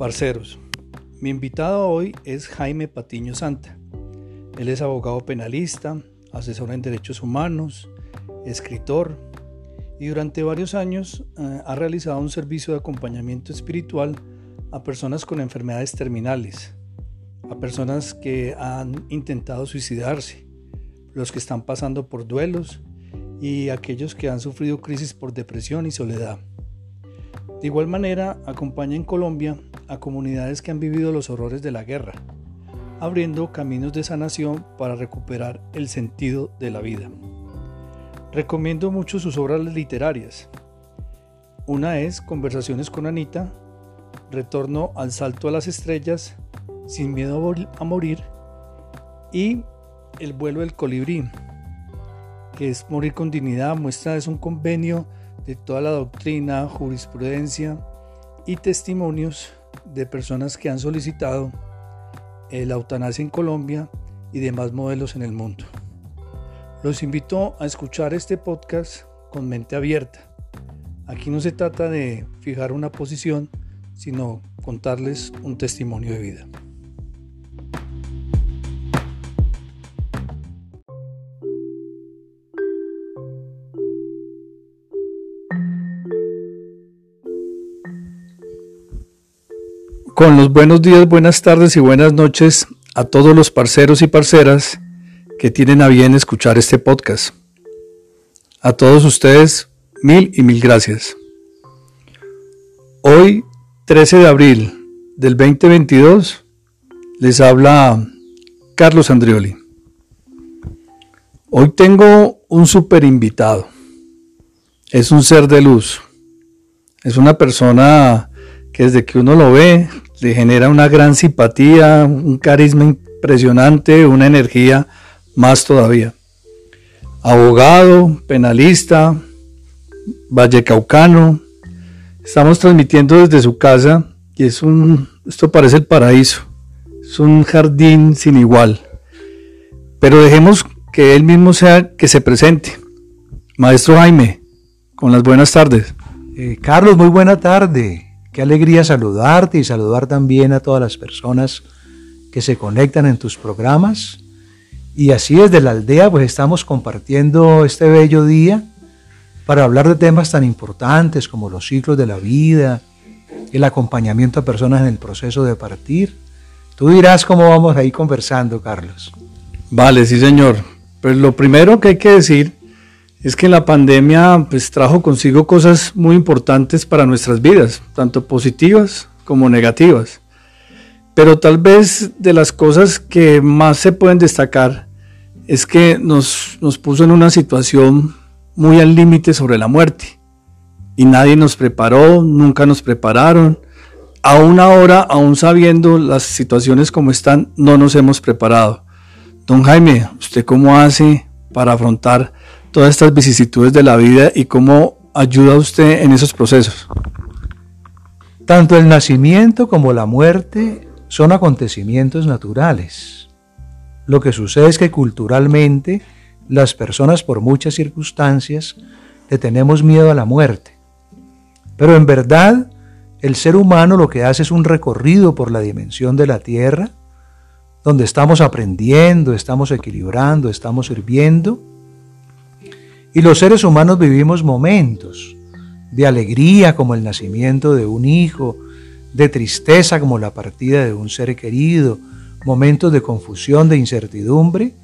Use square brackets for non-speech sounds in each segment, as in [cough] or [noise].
Parceros, mi invitado hoy es Jaime Patiño Santa. Él es abogado penalista, asesor en derechos humanos, escritor y durante varios años eh, ha realizado un servicio de acompañamiento espiritual a personas con enfermedades terminales, a personas que han intentado suicidarse, los que están pasando por duelos y aquellos que han sufrido crisis por depresión y soledad. De igual manera, acompaña en Colombia a comunidades que han vivido los horrores de la guerra, abriendo caminos de sanación para recuperar el sentido de la vida. Recomiendo mucho sus obras literarias. Una es Conversaciones con Anita, Retorno al Salto a las Estrellas, Sin Miedo a Morir y El vuelo del colibrí, que es Morir con Dignidad, muestra es un convenio de toda la doctrina, jurisprudencia y testimonios de personas que han solicitado la eutanasia en Colombia y demás modelos en el mundo. Los invito a escuchar este podcast con mente abierta. Aquí no se trata de fijar una posición, sino contarles un testimonio de vida. Con los buenos días, buenas tardes y buenas noches a todos los parceros y parceras que tienen a bien escuchar este podcast. A todos ustedes, mil y mil gracias. Hoy, 13 de abril del 2022, les habla Carlos Andrioli. Hoy tengo un super invitado. Es un ser de luz. Es una persona que desde que uno lo ve le genera una gran simpatía, un carisma impresionante, una energía más todavía. Abogado, penalista, vallecaucano. Estamos transmitiendo desde su casa y es un, esto parece el paraíso. Es un jardín sin igual. Pero dejemos que él mismo sea que se presente. Maestro Jaime, con las buenas tardes. Eh, Carlos, muy buena tarde. Alegría saludarte y saludar también a todas las personas que se conectan en tus programas. Y así desde la aldea pues estamos compartiendo este bello día para hablar de temas tan importantes como los ciclos de la vida, el acompañamiento a personas en el proceso de partir. Tú dirás cómo vamos ahí conversando, Carlos. Vale, sí señor. Pues lo primero que hay que decir es que la pandemia pues trajo consigo cosas muy importantes para nuestras vidas, tanto positivas como negativas. Pero tal vez de las cosas que más se pueden destacar es que nos, nos puso en una situación muy al límite sobre la muerte. Y nadie nos preparó, nunca nos prepararon. Aún ahora, aún sabiendo las situaciones como están, no nos hemos preparado. Don Jaime, ¿usted cómo hace para afrontar todas estas vicisitudes de la vida y cómo ayuda usted en esos procesos? Tanto el nacimiento como la muerte son acontecimientos naturales. Lo que sucede es que culturalmente las personas por muchas circunstancias le tenemos miedo a la muerte. Pero en verdad el ser humano lo que hace es un recorrido por la dimensión de la tierra, donde estamos aprendiendo, estamos equilibrando, estamos sirviendo y los seres humanos vivimos momentos de alegría como el nacimiento de un hijo, de tristeza como la partida de un ser querido, momentos de confusión, de incertidumbre.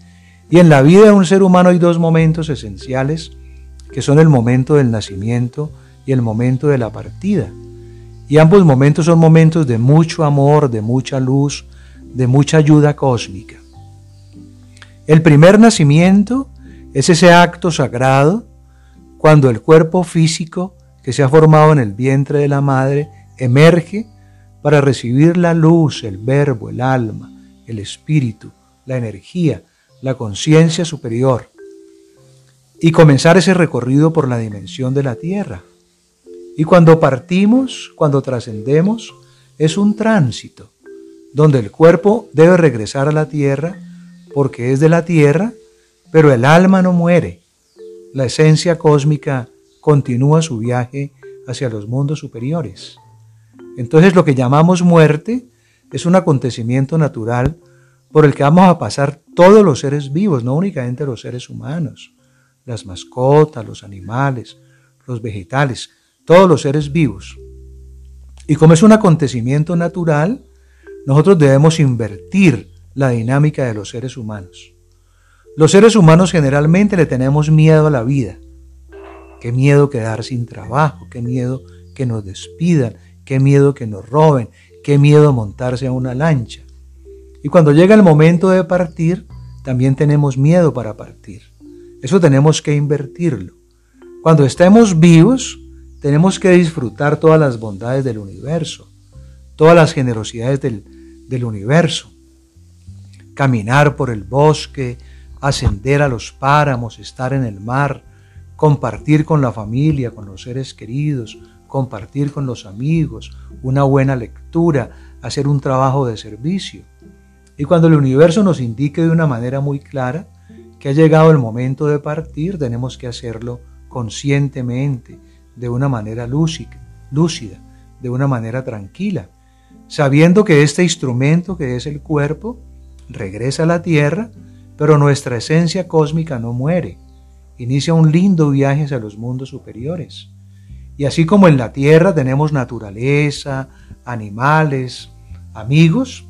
Y en la vida de un ser humano hay dos momentos esenciales, que son el momento del nacimiento y el momento de la partida. Y ambos momentos son momentos de mucho amor, de mucha luz, de mucha ayuda cósmica. El primer nacimiento es ese acto sagrado cuando el cuerpo físico que se ha formado en el vientre de la madre emerge para recibir la luz, el verbo, el alma, el espíritu, la energía, la conciencia superior y comenzar ese recorrido por la dimensión de la tierra. Y cuando partimos, cuando trascendemos, es un tránsito, donde el cuerpo debe regresar a la tierra porque es de la tierra pero el alma no muere. La esencia cósmica continúa su viaje hacia los mundos superiores. Entonces lo que llamamos muerte es un acontecimiento natural por el que vamos a pasar todos los seres vivos, no únicamente los seres humanos, las mascotas, los animales, los vegetales, todos los seres vivos. Y como es un acontecimiento natural, nosotros debemos invertir la dinámica de los seres humanos. Los seres humanos generalmente le tenemos miedo a la vida. Qué miedo quedar sin trabajo, qué miedo que nos despidan, qué miedo que nos roben, qué miedo montarse a una lancha. Y cuando llega el momento de partir, también tenemos miedo para partir. Eso tenemos que invertirlo. Cuando estemos vivos, tenemos que disfrutar todas las bondades del universo, todas las generosidades del, del universo. Caminar por el bosque, ascender a los páramos, estar en el mar, compartir con la familia, con los seres queridos, compartir con los amigos, una buena lectura, hacer un trabajo de servicio. Y cuando el universo nos indique de una manera muy clara que ha llegado el momento de partir, tenemos que hacerlo conscientemente, de una manera lúcida, lúcida de una manera tranquila, sabiendo que este instrumento que es el cuerpo regresa a la tierra, pero nuestra esencia cósmica no muere, inicia un lindo viaje hacia los mundos superiores. Y así como en la tierra tenemos naturaleza, animales, amigos,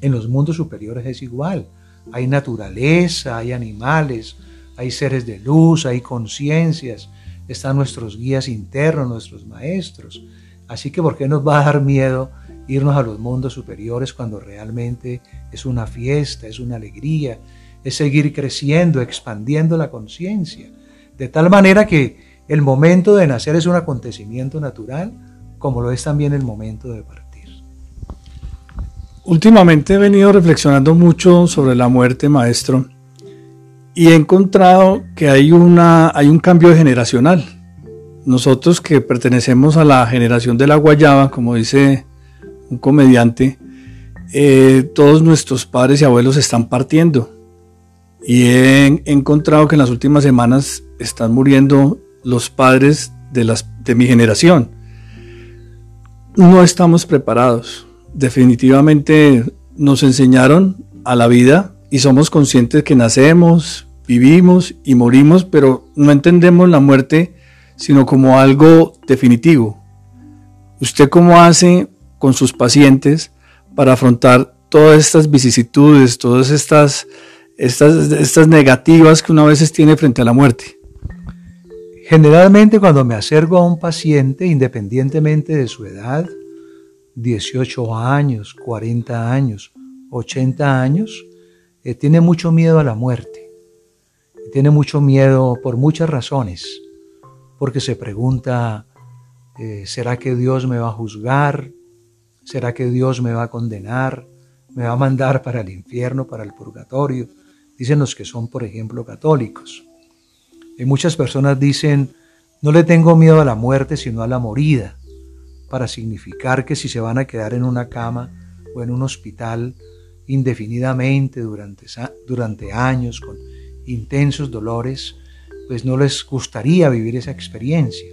en los mundos superiores es igual. Hay naturaleza, hay animales, hay seres de luz, hay conciencias, están nuestros guías internos, nuestros maestros. Así que ¿por qué nos va a dar miedo irnos a los mundos superiores cuando realmente es una fiesta, es una alegría, es seguir creciendo, expandiendo la conciencia? De tal manera que el momento de nacer es un acontecimiento natural, como lo es también el momento de partir. Últimamente he venido reflexionando mucho sobre la muerte, maestro, y he encontrado que hay, una, hay un cambio generacional. Nosotros que pertenecemos a la generación de la guayaba, como dice un comediante, eh, todos nuestros padres y abuelos están partiendo. Y he encontrado que en las últimas semanas están muriendo los padres de, las, de mi generación. No estamos preparados. Definitivamente nos enseñaron a la vida y somos conscientes que nacemos, vivimos y morimos, pero no entendemos la muerte sino como algo definitivo. ¿Usted cómo hace con sus pacientes para afrontar todas estas vicisitudes, todas estas, estas, negativas que una veces tiene frente a la muerte? Generalmente cuando me acerco a un paciente, independientemente de su edad, 18 años, 40 años, 80 años, eh, tiene mucho miedo a la muerte. Tiene mucho miedo por muchas razones. Porque se pregunta, eh, ¿será que Dios me va a juzgar? ¿Será que Dios me va a condenar? ¿Me va a mandar para el infierno, para el purgatorio? Dicen los que son, por ejemplo, católicos. Y muchas personas dicen, no le tengo miedo a la muerte, sino a la morida, para significar que si se van a quedar en una cama o en un hospital indefinidamente durante, durante años con intensos dolores, pues no les gustaría vivir esa experiencia.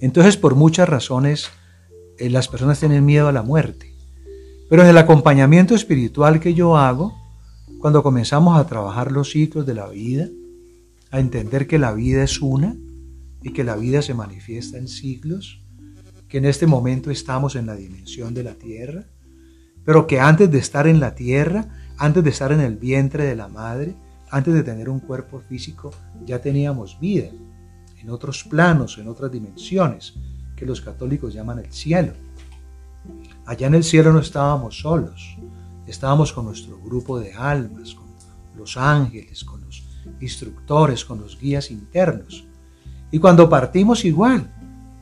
Entonces, por muchas razones, eh, las personas tienen miedo a la muerte. Pero en el acompañamiento espiritual que yo hago, cuando comenzamos a trabajar los ciclos de la vida, a entender que la vida es una y que la vida se manifiesta en siglos, que en este momento estamos en la dimensión de la tierra, pero que antes de estar en la tierra, antes de estar en el vientre de la madre, antes de tener un cuerpo físico, ya teníamos vida en otros planos, en otras dimensiones, que los católicos llaman el cielo. Allá en el cielo no estábamos solos, estábamos con nuestro grupo de almas, con los ángeles, con instructores, con los guías internos. Y cuando partimos igual,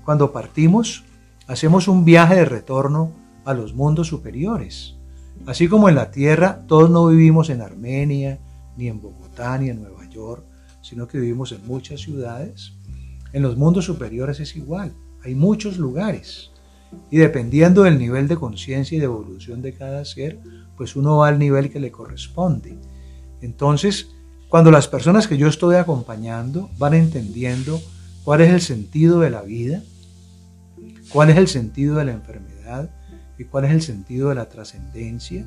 cuando partimos hacemos un viaje de retorno a los mundos superiores. Así como en la tierra todos no vivimos en Armenia, ni en Bogotá, ni en Nueva York, sino que vivimos en muchas ciudades, en los mundos superiores es igual. Hay muchos lugares. Y dependiendo del nivel de conciencia y de evolución de cada ser, pues uno va al nivel que le corresponde. Entonces, cuando las personas que yo estoy acompañando van entendiendo cuál es el sentido de la vida, cuál es el sentido de la enfermedad y cuál es el sentido de la trascendencia.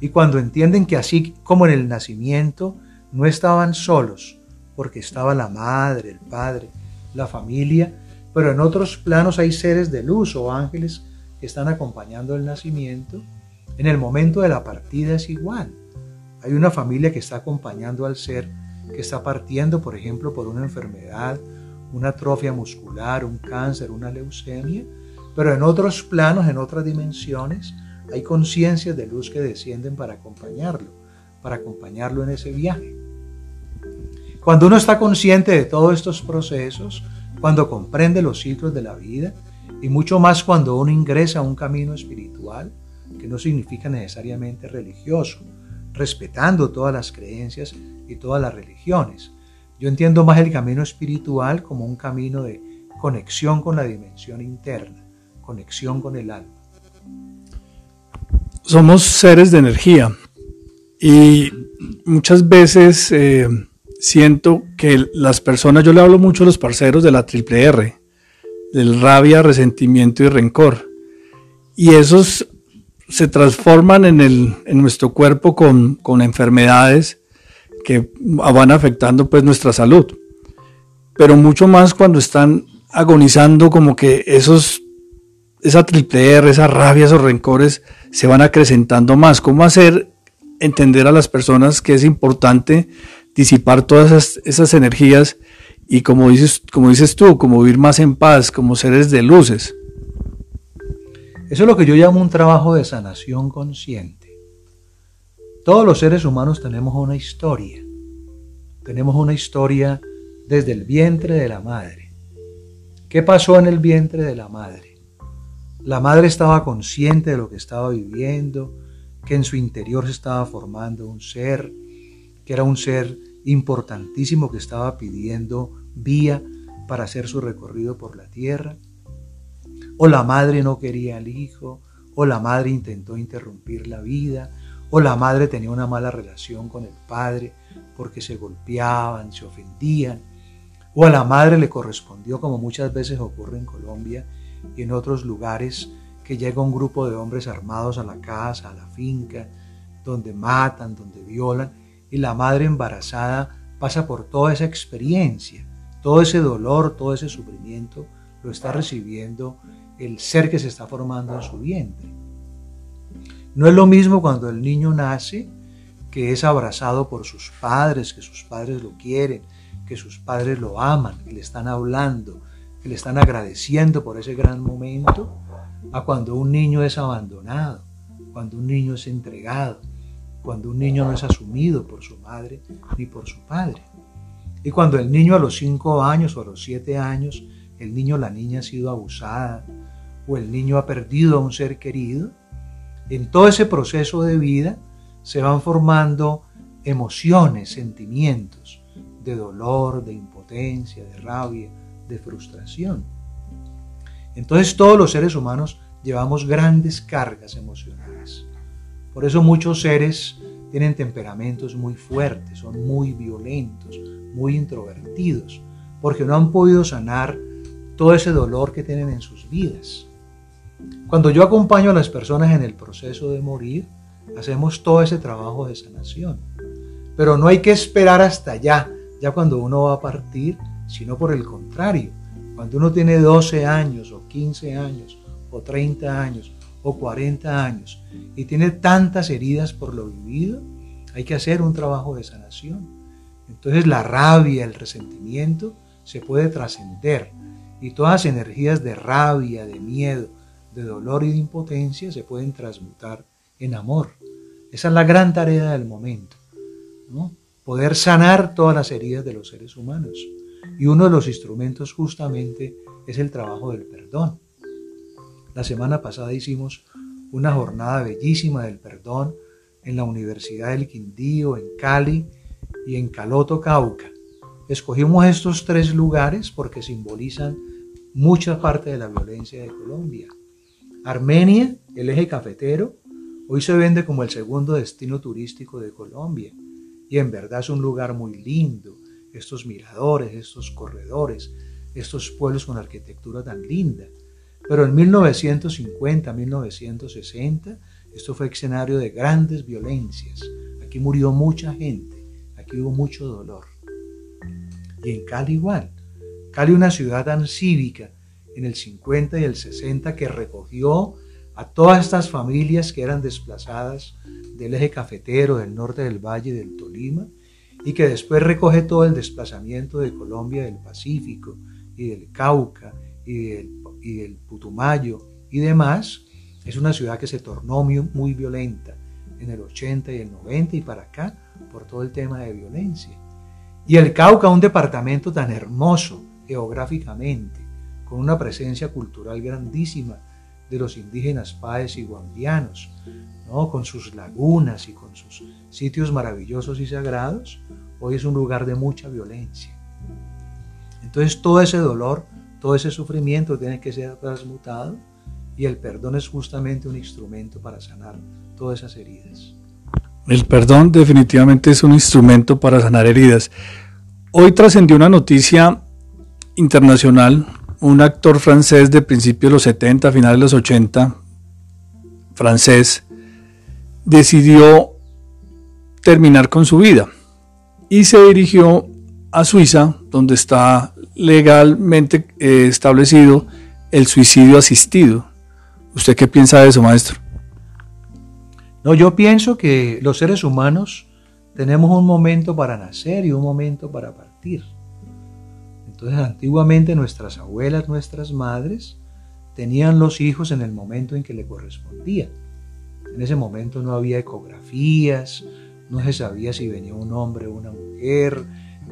Y cuando entienden que así como en el nacimiento no estaban solos, porque estaba la madre, el padre, la familia, pero en otros planos hay seres de luz o ángeles que están acompañando el nacimiento, en el momento de la partida es igual. Hay una familia que está acompañando al ser que está partiendo, por ejemplo, por una enfermedad, una atrofia muscular, un cáncer, una leucemia, pero en otros planos, en otras dimensiones, hay conciencias de luz que descienden para acompañarlo, para acompañarlo en ese viaje. Cuando uno está consciente de todos estos procesos, cuando comprende los ciclos de la vida, y mucho más cuando uno ingresa a un camino espiritual, que no significa necesariamente religioso, respetando todas las creencias y todas las religiones. Yo entiendo más el camino espiritual como un camino de conexión con la dimensión interna, conexión con el alma. Somos seres de energía y muchas veces eh, siento que las personas, yo le hablo mucho a los parceros de la triple R, del rabia, resentimiento y rencor. Y esos se transforman en, el, en nuestro cuerpo con, con, enfermedades que van afectando pues nuestra salud. Pero mucho más cuando están agonizando como que esos, esa triple R, esa rabia, esos rencores se van acrecentando más. ¿Cómo hacer entender a las personas que es importante disipar todas esas, energías y como dices, como dices tú, como vivir más en paz, como seres de luces? Eso es lo que yo llamo un trabajo de sanación consciente. Todos los seres humanos tenemos una historia. Tenemos una historia desde el vientre de la madre. ¿Qué pasó en el vientre de la madre? La madre estaba consciente de lo que estaba viviendo, que en su interior se estaba formando un ser, que era un ser importantísimo que estaba pidiendo vía para hacer su recorrido por la tierra. O la madre no quería al hijo, o la madre intentó interrumpir la vida, o la madre tenía una mala relación con el padre porque se golpeaban, se ofendían, o a la madre le correspondió, como muchas veces ocurre en Colombia y en otros lugares, que llega un grupo de hombres armados a la casa, a la finca, donde matan, donde violan, y la madre embarazada pasa por toda esa experiencia, todo ese dolor, todo ese sufrimiento, lo está recibiendo el ser que se está formando en su vientre. No es lo mismo cuando el niño nace, que es abrazado por sus padres, que sus padres lo quieren, que sus padres lo aman, que le están hablando, que le están agradeciendo por ese gran momento, a cuando un niño es abandonado, cuando un niño es entregado, cuando un niño no es asumido por su madre ni por su padre. Y cuando el niño a los cinco años o a los siete años, el niño o la niña ha sido abusada, o el niño ha perdido a un ser querido, en todo ese proceso de vida se van formando emociones, sentimientos de dolor, de impotencia, de rabia, de frustración. Entonces todos los seres humanos llevamos grandes cargas emocionales. Por eso muchos seres tienen temperamentos muy fuertes, son muy violentos, muy introvertidos, porque no han podido sanar todo ese dolor que tienen en sus vidas. Cuando yo acompaño a las personas en el proceso de morir, hacemos todo ese trabajo de sanación. Pero no hay que esperar hasta allá, ya cuando uno va a partir, sino por el contrario. Cuando uno tiene 12 años o 15 años o 30 años o 40 años y tiene tantas heridas por lo vivido, hay que hacer un trabajo de sanación. Entonces la rabia, el resentimiento se puede trascender y todas las energías de rabia, de miedo, de dolor y de impotencia se pueden transmutar en amor. Esa es la gran tarea del momento, ¿no? poder sanar todas las heridas de los seres humanos. Y uno de los instrumentos justamente es el trabajo del perdón. La semana pasada hicimos una jornada bellísima del perdón en la Universidad del Quindío, en Cali y en Caloto, Cauca. Escogimos estos tres lugares porque simbolizan mucha parte de la violencia de Colombia. Armenia, el eje cafetero, hoy se vende como el segundo destino turístico de Colombia y en verdad es un lugar muy lindo, estos miradores, estos corredores, estos pueblos con arquitectura tan linda. Pero en 1950, 1960, esto fue escenario de grandes violencias. Aquí murió mucha gente, aquí hubo mucho dolor. Y en Cali igual. Cali una ciudad tan cívica en el 50 y el 60 que recogió a todas estas familias que eran desplazadas del eje cafetero, del norte del valle, del Tolima, y que después recoge todo el desplazamiento de Colombia del Pacífico y del Cauca y del, y del Putumayo y demás, es una ciudad que se tornó muy, muy violenta en el 80 y el 90 y para acá por todo el tema de violencia. Y el Cauca, un departamento tan hermoso geográficamente, con una presencia cultural grandísima de los indígenas paes y guambianos, ¿no? con sus lagunas y con sus sitios maravillosos y sagrados, hoy es un lugar de mucha violencia. Entonces todo ese dolor, todo ese sufrimiento tiene que ser transmutado y el perdón es justamente un instrumento para sanar todas esas heridas. El perdón definitivamente es un instrumento para sanar heridas. Hoy trascendió una noticia internacional, un actor francés de principios de los 70, finales de los 80, francés, decidió terminar con su vida y se dirigió a Suiza, donde está legalmente eh, establecido el suicidio asistido. ¿Usted qué piensa de eso, maestro? No, yo pienso que los seres humanos tenemos un momento para nacer y un momento para partir. Entonces, antiguamente nuestras abuelas, nuestras madres, tenían los hijos en el momento en que le correspondía. En ese momento no había ecografías, no se sabía si venía un hombre o una mujer,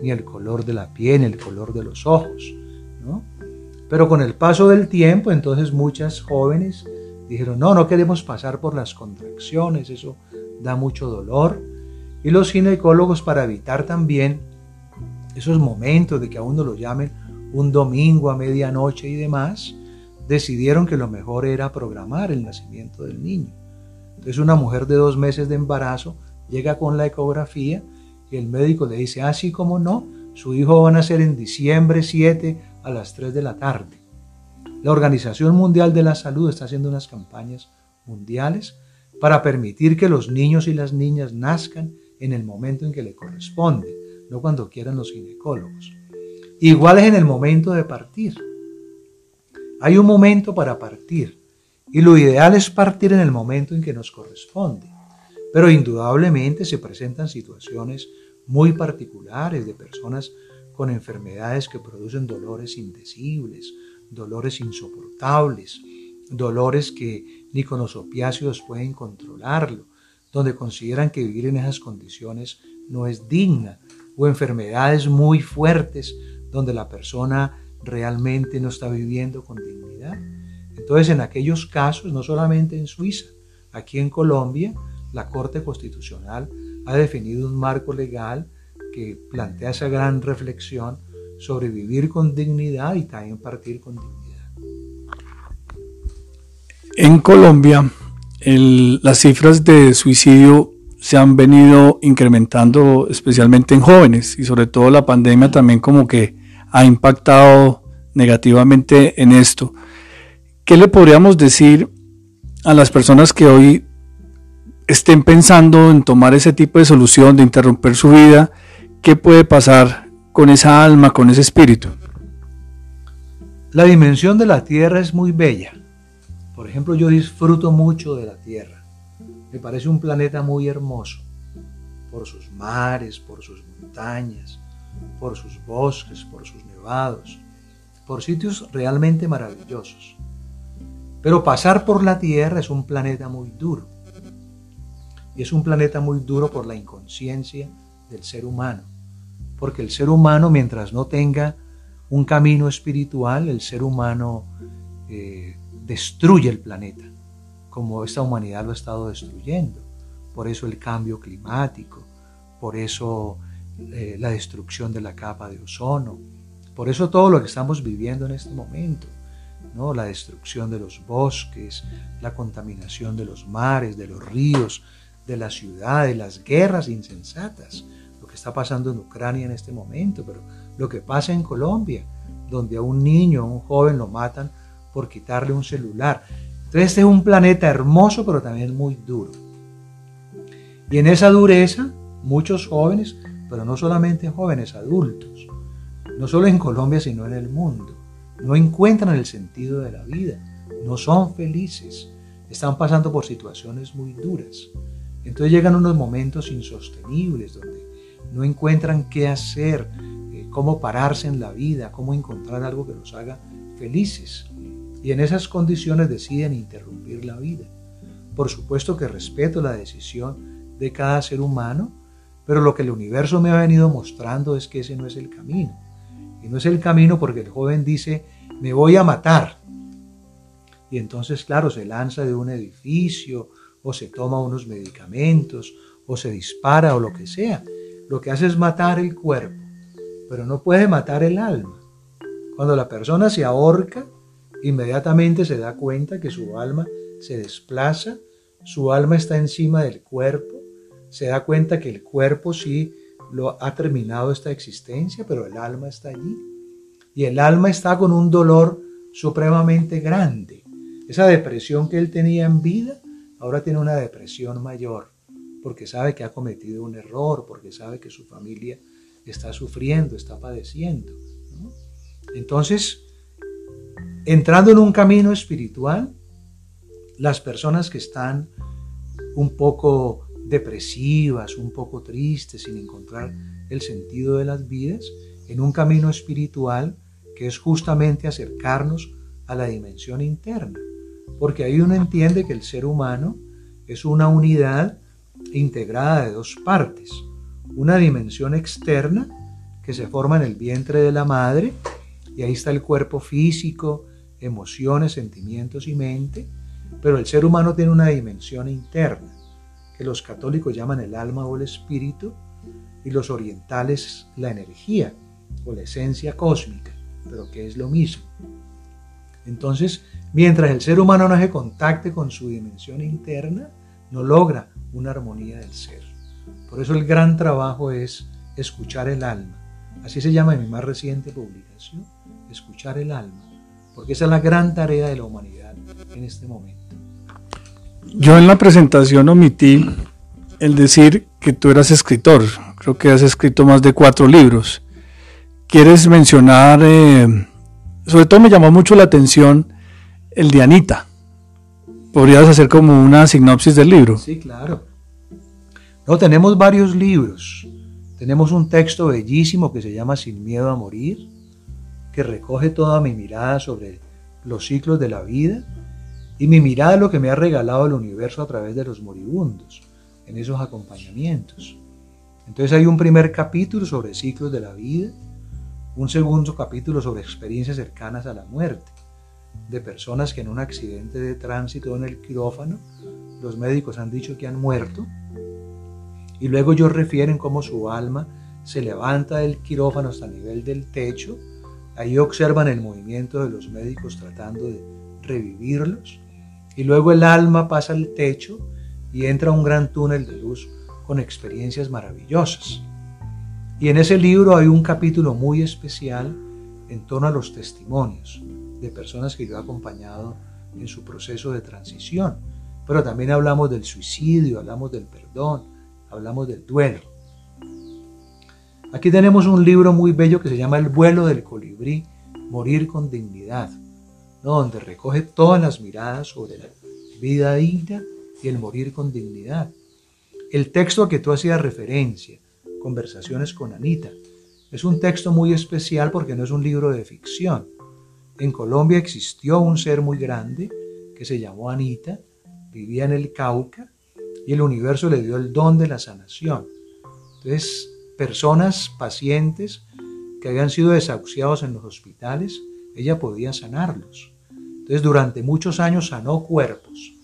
ni el color de la piel, ni el color de los ojos. ¿no? Pero con el paso del tiempo, entonces muchas jóvenes dijeron, no, no queremos pasar por las contracciones, eso da mucho dolor. Y los ginecólogos, para evitar también esos momentos de que a uno lo llamen un domingo a medianoche y demás, decidieron que lo mejor era programar el nacimiento del niño. Entonces una mujer de dos meses de embarazo llega con la ecografía y el médico le dice, así ah, como no, su hijo va a nacer en diciembre 7 a las 3 de la tarde. La Organización Mundial de la Salud está haciendo unas campañas mundiales para permitir que los niños y las niñas nazcan en el momento en que le corresponde, no cuando quieran los ginecólogos. Igual es en el momento de partir. Hay un momento para partir y lo ideal es partir en el momento en que nos corresponde. Pero indudablemente se presentan situaciones muy particulares de personas con enfermedades que producen dolores indecibles, dolores insoportables, dolores que ni con los opiáceos pueden controlarlo, donde consideran que vivir en esas condiciones no es digna, o enfermedades muy fuertes donde la persona realmente no está viviendo con dignidad. Entonces, en aquellos casos, no solamente en Suiza, aquí en Colombia, la Corte Constitucional ha definido un marco legal que plantea esa gran reflexión sobre vivir con dignidad y también partir con dignidad. En Colombia, las cifras de suicidio se han venido incrementando especialmente en jóvenes y sobre todo la pandemia también como que ha impactado negativamente en esto. ¿Qué le podríamos decir a las personas que hoy estén pensando en tomar ese tipo de solución, de interrumpir su vida? ¿Qué puede pasar con esa alma, con ese espíritu? La dimensión de la tierra es muy bella. Por ejemplo, yo disfruto mucho de la tierra me parece un planeta muy hermoso, por sus mares, por sus montañas, por sus bosques, por sus nevados, por sitios realmente maravillosos. Pero pasar por la Tierra es un planeta muy duro. Y es un planeta muy duro por la inconsciencia del ser humano. Porque el ser humano, mientras no tenga un camino espiritual, el ser humano eh, destruye el planeta como esta humanidad lo ha estado destruyendo. Por eso el cambio climático, por eso eh, la destrucción de la capa de ozono, por eso todo lo que estamos viviendo en este momento, ¿no? la destrucción de los bosques, la contaminación de los mares, de los ríos, de las ciudades, las guerras insensatas, lo que está pasando en Ucrania en este momento, pero lo que pasa en Colombia, donde a un niño, a un joven lo matan por quitarle un celular. Entonces este es un planeta hermoso, pero también muy duro. Y en esa dureza, muchos jóvenes, pero no solamente jóvenes, adultos, no solo en Colombia, sino en el mundo, no encuentran el sentido de la vida, no son felices, están pasando por situaciones muy duras. Entonces llegan unos momentos insostenibles donde no encuentran qué hacer, eh, cómo pararse en la vida, cómo encontrar algo que los haga felices. Y en esas condiciones deciden interrumpir la vida. Por supuesto que respeto la decisión de cada ser humano, pero lo que el universo me ha venido mostrando es que ese no es el camino. Y no es el camino porque el joven dice, me voy a matar. Y entonces, claro, se lanza de un edificio o se toma unos medicamentos o se dispara o lo que sea. Lo que hace es matar el cuerpo, pero no puede matar el alma. Cuando la persona se ahorca, inmediatamente se da cuenta que su alma se desplaza, su alma está encima del cuerpo, se da cuenta que el cuerpo sí lo ha terminado esta existencia, pero el alma está allí. Y el alma está con un dolor supremamente grande. Esa depresión que él tenía en vida, ahora tiene una depresión mayor, porque sabe que ha cometido un error, porque sabe que su familia está sufriendo, está padeciendo. Entonces, entrando en un camino espiritual, las personas que están un poco depresivas, un poco tristes, sin encontrar el sentido de las vidas, en un camino espiritual que es justamente acercarnos a la dimensión interna. Porque ahí uno entiende que el ser humano es una unidad integrada de dos partes. Una dimensión externa que se forma en el vientre de la madre, y ahí está el cuerpo físico, emociones, sentimientos y mente, pero el ser humano tiene una dimensión interna que los católicos llaman el alma o el espíritu, y los orientales la energía o la esencia cósmica, pero que es lo mismo. Entonces, mientras el ser humano no se contacte con su dimensión interna, no logra una armonía del ser. Por eso el gran trabajo es escuchar el alma. Así se llama en mi más reciente publicación, escuchar el alma, porque esa es la gran tarea de la humanidad en este momento. Yo en la presentación omití el decir que tú eras escritor. Creo que has escrito más de cuatro libros. ¿Quieres mencionar, eh, sobre todo me llamó mucho la atención el de Anita? ¿Podrías hacer como una sinopsis del libro? Sí, claro. No, tenemos varios libros. Tenemos un texto bellísimo que se llama Sin miedo a morir, que recoge toda mi mirada sobre los ciclos de la vida y mi mirada lo que me ha regalado el universo a través de los moribundos, en esos acompañamientos. Entonces hay un primer capítulo sobre ciclos de la vida, un segundo capítulo sobre experiencias cercanas a la muerte, de personas que en un accidente de tránsito en el quirófano, los médicos han dicho que han muerto, y luego ellos refieren cómo su alma se levanta del quirófano hasta el nivel del techo, ahí observan el movimiento de los médicos tratando de revivirlos, y luego el alma pasa al techo y entra a un gran túnel de luz con experiencias maravillosas. Y en ese libro hay un capítulo muy especial en torno a los testimonios de personas que yo he acompañado en su proceso de transición. Pero también hablamos del suicidio, hablamos del perdón, hablamos del duelo. Aquí tenemos un libro muy bello que se llama El vuelo del colibrí, Morir con dignidad donde recoge todas las miradas sobre la vida digna y el morir con dignidad. El texto a que tú hacías referencia, Conversaciones con Anita, es un texto muy especial porque no es un libro de ficción. En Colombia existió un ser muy grande que se llamó Anita, vivía en el Cauca y el universo le dio el don de la sanación. Entonces, personas, pacientes que habían sido desahuciados en los hospitales, ella podía sanarlos. Entonces durante muchos años sanó cuerpos.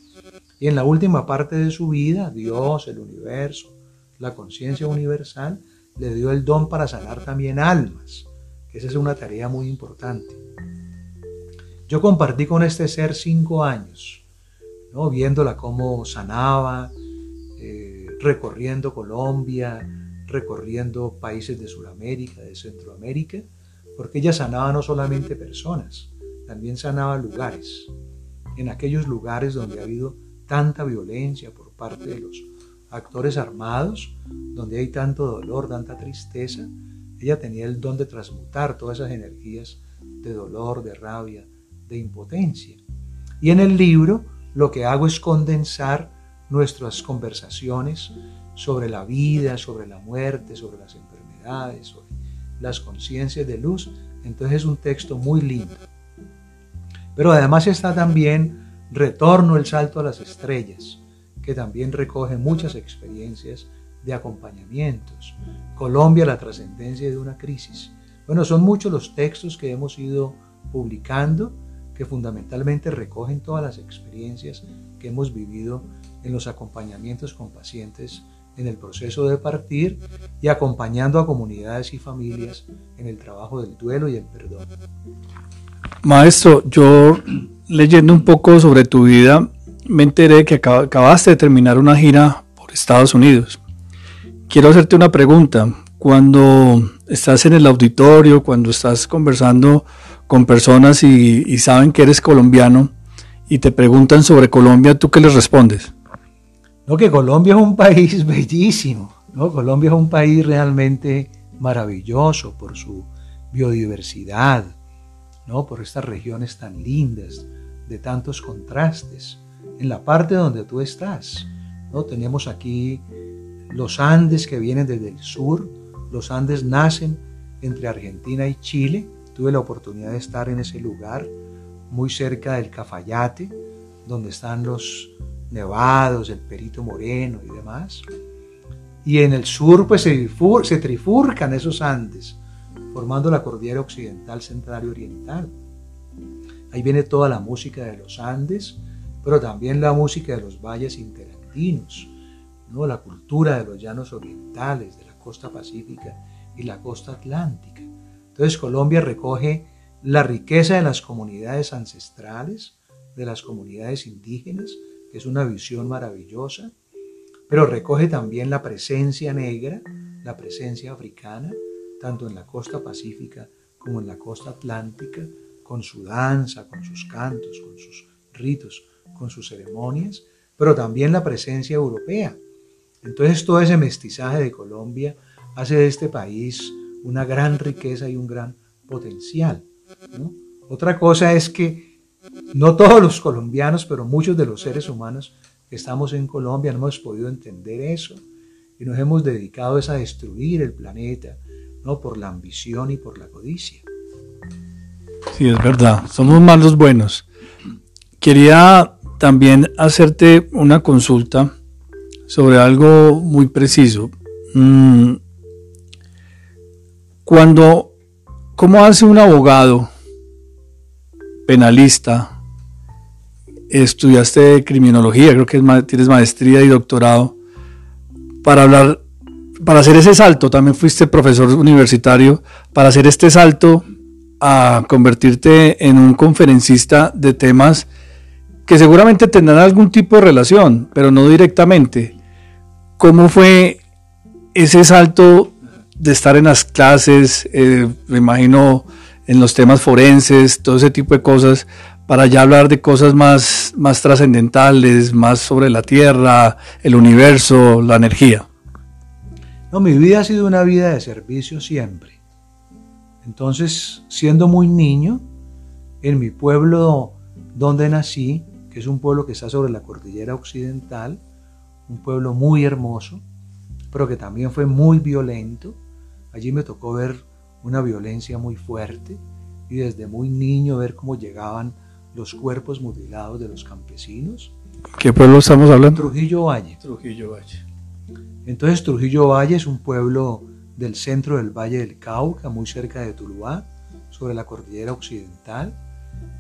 Y en la última parte de su vida, Dios, el universo, la conciencia universal, le dio el don para sanar también almas, que esa es una tarea muy importante. Yo compartí con este ser cinco años, ¿no? viéndola cómo sanaba, eh, recorriendo Colombia, recorriendo países de Sudamérica, de Centroamérica, porque ella sanaba no solamente personas, también sanaba lugares. En aquellos lugares donde ha habido tanta violencia por parte de los actores armados, donde hay tanto dolor, tanta tristeza, ella tenía el don de transmutar todas esas energías de dolor, de rabia, de impotencia. Y en el libro lo que hago es condensar nuestras conversaciones sobre la vida, sobre la muerte, sobre las enfermedades, sobre las conciencias de luz. Entonces es un texto muy lindo. Pero además está también Retorno el salto a las estrellas, que también recoge muchas experiencias de acompañamientos. Colombia, la trascendencia de una crisis. Bueno, son muchos los textos que hemos ido publicando que fundamentalmente recogen todas las experiencias que hemos vivido en los acompañamientos con pacientes en el proceso de partir y acompañando a comunidades y familias en el trabajo del duelo y el perdón. Maestro, yo leyendo un poco sobre tu vida, me enteré que acabaste de terminar una gira por Estados Unidos. Quiero hacerte una pregunta. Cuando estás en el auditorio, cuando estás conversando con personas y, saben que eres colombiano y te preguntan sobre Colombia, ¿tú qué les respondes? No, que Colombia es un país [laughs] bellísimo. ¿no? Colombia es un país realmente maravilloso por su biodiversidad, ¿no? por estas regiones tan lindas, de tantos contrastes. En la parte donde tú estás, ¿no? tenemos aquí los Andes que vienen desde el sur. Los Andes nacen entre Argentina y Chile. Tuve la oportunidad de estar en ese lugar, muy cerca del Cafayate, donde están los nevados, el Perito Moreno y demás. Y en el sur pues se, se trifurcan esos Andes formando la cordillera occidental, central y oriental. Ahí viene toda la música de los Andes, pero también la música de los valles interandinos, ¿no? la cultura de los llanos orientales, de la costa pacífica y la costa atlántica. Entonces Colombia recoge la riqueza de las comunidades ancestrales, de las comunidades indígenas, que es una visión maravillosa, pero recoge también la presencia negra, la presencia africana, tanto en la costa pacífica como en la costa atlántica, con su danza, con sus cantos, con sus ritos, con sus ceremonias, pero también la presencia europea. Entonces todo ese mestizaje de Colombia hace de este país una gran riqueza y un gran potencial. Otra cosa es que no todos los colombianos, pero muchos de los seres humanos que estamos en Colombia no hemos podido entender eso y nos hemos dedicado a destruir el planeta, no por la ambición y por la codicia. Sí, es verdad, somos malos buenos. Quería también hacerte una consulta sobre algo muy preciso. Mm, cuando, ¿cómo hace un abogado penalista? Estudiaste criminología, creo que tienes maestría y doctorado, para hablar para hacer ese salto, también fuiste profesor universitario, para hacer este salto a convertirte en un conferencista de temas que seguramente tendrán algún tipo de relación, pero no directamente. ¿Cómo fue ese salto de estar en las clases, eh, me imagino en los temas forenses, todo ese tipo de cosas, para ya hablar de cosas más, más trascendentales, más sobre la Tierra, el universo, la energía? No, mi vida ha sido una vida de servicio siempre. Entonces, siendo muy niño, en mi pueblo donde nací, que es un pueblo que está sobre la cordillera occidental, un pueblo muy hermoso, pero que también fue muy violento. Allí me tocó ver una violencia muy fuerte y desde muy niño ver cómo llegaban los cuerpos mutilados de los campesinos. ¿Qué pueblo estamos hablando? Trujillo Valle. Trujillo Valle. Entonces Trujillo Valle es un pueblo del centro del Valle del Cauca, muy cerca de Tuluá, sobre la cordillera occidental.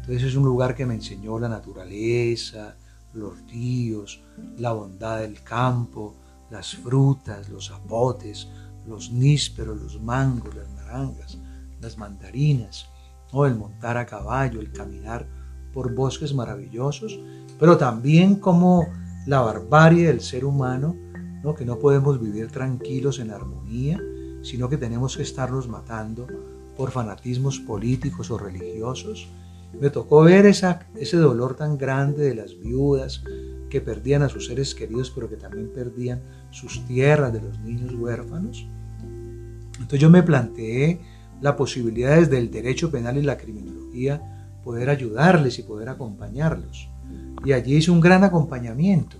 Entonces es un lugar que me enseñó la naturaleza, los ríos, la bondad del campo, las frutas, los zapotes, los nísperos, los mangos, las naranjas, las mandarinas, o el montar a caballo, el caminar por bosques maravillosos, pero también como la barbarie del ser humano que no podemos vivir tranquilos en armonía, sino que tenemos que estarnos matando por fanatismos políticos o religiosos. Me tocó ver esa, ese dolor tan grande de las viudas que perdían a sus seres queridos, pero que también perdían sus tierras, de los niños huérfanos. Entonces yo me planteé la posibilidad desde el derecho penal y la criminología poder ayudarles y poder acompañarlos. Y allí hice un gran acompañamiento,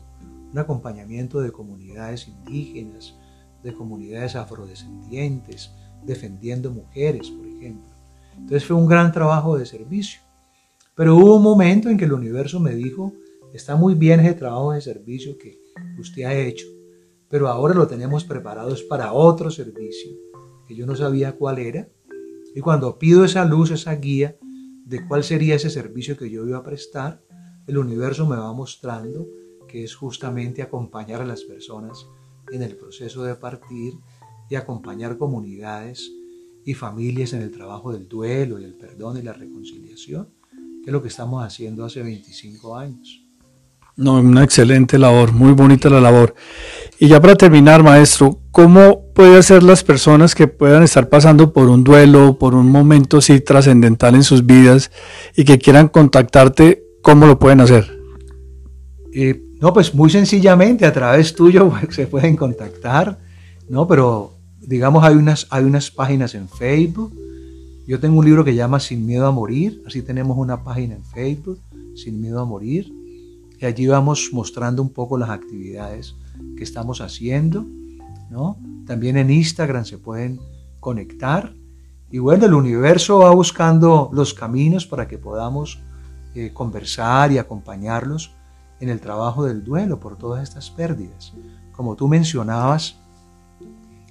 un acompañamiento de comunidades indígenas, de comunidades afrodescendientes, defendiendo mujeres, por ejemplo. Entonces fue un gran trabajo de servicio. Pero hubo un momento en que el universo me dijo, está muy bien ese trabajo de servicio que usted ha hecho, pero ahora lo tenemos preparado para otro servicio, que yo no sabía cuál era. Y cuando pido esa luz, esa guía de cuál sería ese servicio que yo iba a prestar, el universo me va mostrando que es justamente acompañar a las personas en el proceso de partir y acompañar comunidades y familias en el trabajo del duelo y el perdón y la reconciliación, que es lo que estamos haciendo hace 25 años. No, una excelente labor, muy bonita la labor. Y ya para terminar, maestro, ¿cómo puede hacer las personas que puedan estar pasando por un duelo, por un momento así trascendental en sus vidas y que quieran contactarte, cómo lo pueden hacer? Eh, no, pues muy sencillamente a través tuyo [laughs] se pueden contactar, ¿no? Pero digamos hay unas, hay unas páginas en Facebook. Yo tengo un libro que llama Sin Miedo a Morir, así tenemos una página en Facebook, Sin Miedo a Morir, allí vamos mostrando un poco las actividades que estamos haciendo, ¿no? También en Instagram se pueden conectar. Y bueno, el universo va buscando los caminos para que podamos eh, conversar y acompañarlos en el trabajo del duelo por todas estas pérdidas. Como tú mencionabas,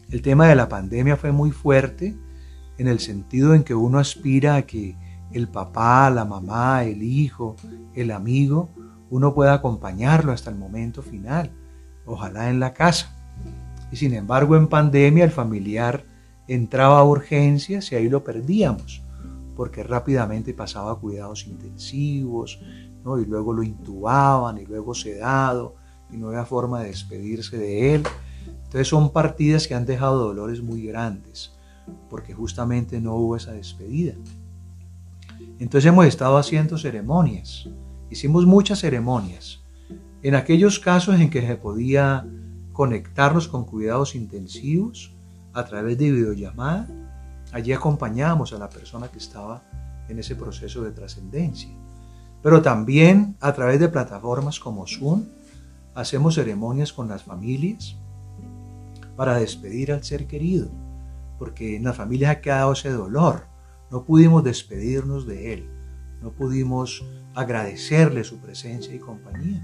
el tema de la pandemia fue muy fuerte en el sentido en que uno aspira a que el papá, la mamá, el hijo, el amigo, uno pueda acompañarlo hasta el momento final, ojalá en la casa. Y sin embargo en pandemia el familiar entraba a urgencias y ahí lo perdíamos, porque rápidamente pasaba a cuidados intensivos, y luego lo intubaban y luego sedado y no había forma de despedirse de él. Entonces son partidas que han dejado dolores muy grandes porque justamente no hubo esa despedida. Entonces hemos estado haciendo ceremonias, hicimos muchas ceremonias. En aquellos casos en que se podía conectarnos con cuidados intensivos a través de videollamada, allí acompañamos a la persona que estaba en ese proceso de trascendencia. Pero también a través de plataformas como Zoom hacemos ceremonias con las familias para despedir al ser querido, porque en la familia ha quedado ese dolor. No pudimos despedirnos de él, no pudimos agradecerle su presencia y compañía.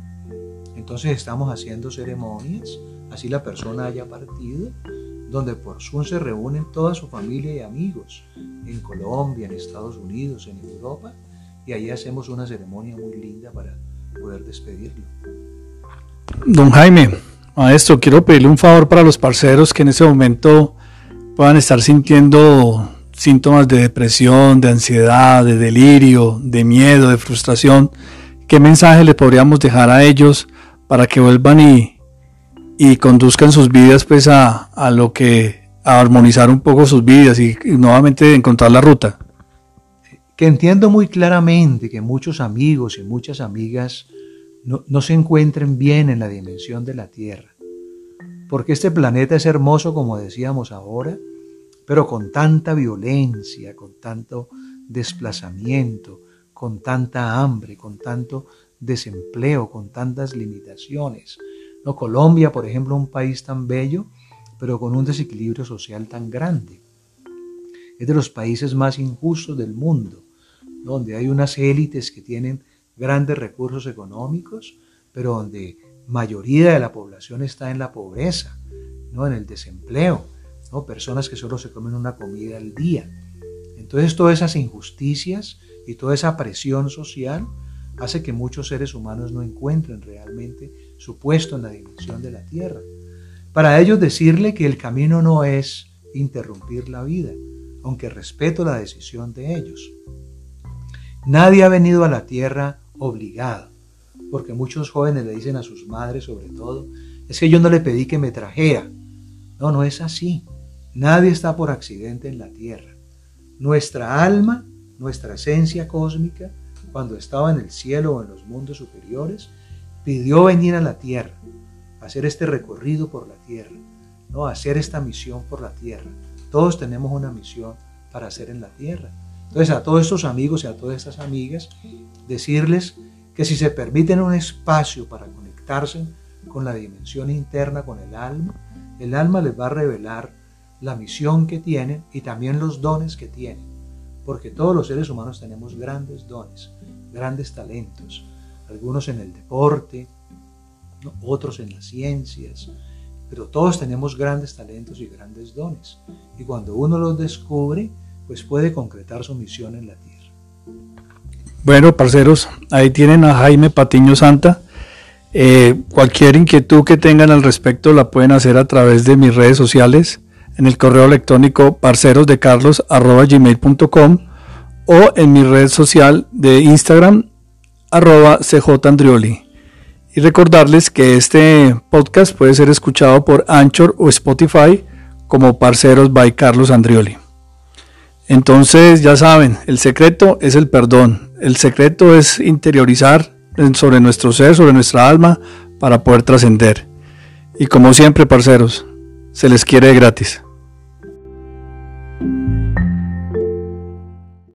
Entonces estamos haciendo ceremonias, así la persona haya partido, donde por Zoom se reúnen toda su familia y amigos, en Colombia, en Estados Unidos, en Europa, y ahí hacemos una ceremonia muy linda para poder despedirlo. Don Jaime, maestro, quiero pedirle un favor para los parceros que en ese momento puedan estar sintiendo síntomas de depresión, de ansiedad, de delirio, de miedo, de frustración. ¿Qué mensaje le podríamos dejar a ellos para que vuelvan y, y conduzcan sus vidas pues a, a, lo que a armonizar un poco sus vidas y nuevamente encontrar la ruta? que entiendo muy claramente que muchos amigos y muchas amigas no, se encuentren bien en la dimensión de la Tierra. Porque este planeta es hermoso, como decíamos ahora, pero con tanta violencia, con tanto desplazamiento, con tanta hambre, con tanto desempleo, con tantas limitaciones. No, Colombia, por ejemplo, un país tan bello, pero con un desequilibrio social tan grande. Es de los países más injustos del mundo donde hay unas élites que tienen grandes recursos económicos, pero donde mayoría de la población está en la pobreza, ¿no? en el desempleo, personas que solo se comen una comida al día. Entonces todas esas injusticias y toda esa presión social hace que muchos seres humanos no encuentren realmente su puesto en la dimensión de la tierra. Para ellos decirle que el camino no es interrumpir la vida, aunque respeto la decisión de ellos. Nadie ha venido a la tierra obligado, porque muchos jóvenes le dicen a sus madres sobre todo, es que yo no le pedí que me trajera. No, no es así. Nadie está por accidente en la tierra. Nuestra alma, nuestra esencia cósmica, cuando estaba en el cielo o en los mundos superiores, pidió venir a la tierra, hacer este recorrido por la tierra, ¿no? hacer esta misión por la tierra. Todos tenemos una misión para hacer en la tierra. Entonces a todos estos amigos y a todas estas amigas, decirles que si se permiten un espacio para conectarse con la dimensión interna, con el alma, el alma les va a revelar la misión que tienen y también los dones que tienen. Porque todos los seres humanos tenemos grandes dones, grandes talentos. Algunos en el deporte, otros en las ciencias, pero todos tenemos grandes talentos y grandes dones. Y cuando uno los descubre, pues puede concretar su misión en la tierra. Bueno, parceros, ahí tienen a Jaime Patiño Santa. Eh, cualquier inquietud que tengan al respecto la pueden hacer a través de mis redes sociales, en el correo electrónico parcerosdecarlos.gmail.com o en mi red social de Instagram, arroba cjandrioli. Y recordarles que este podcast puede ser escuchado por Anchor o Spotify como Parceros by Carlos Andrioli. Entonces, ya saben, el secreto es el perdón. El secreto es interiorizar sobre nuestro ser, sobre nuestra alma, para poder trascender. Y como siempre, parceros, se les quiere gratis.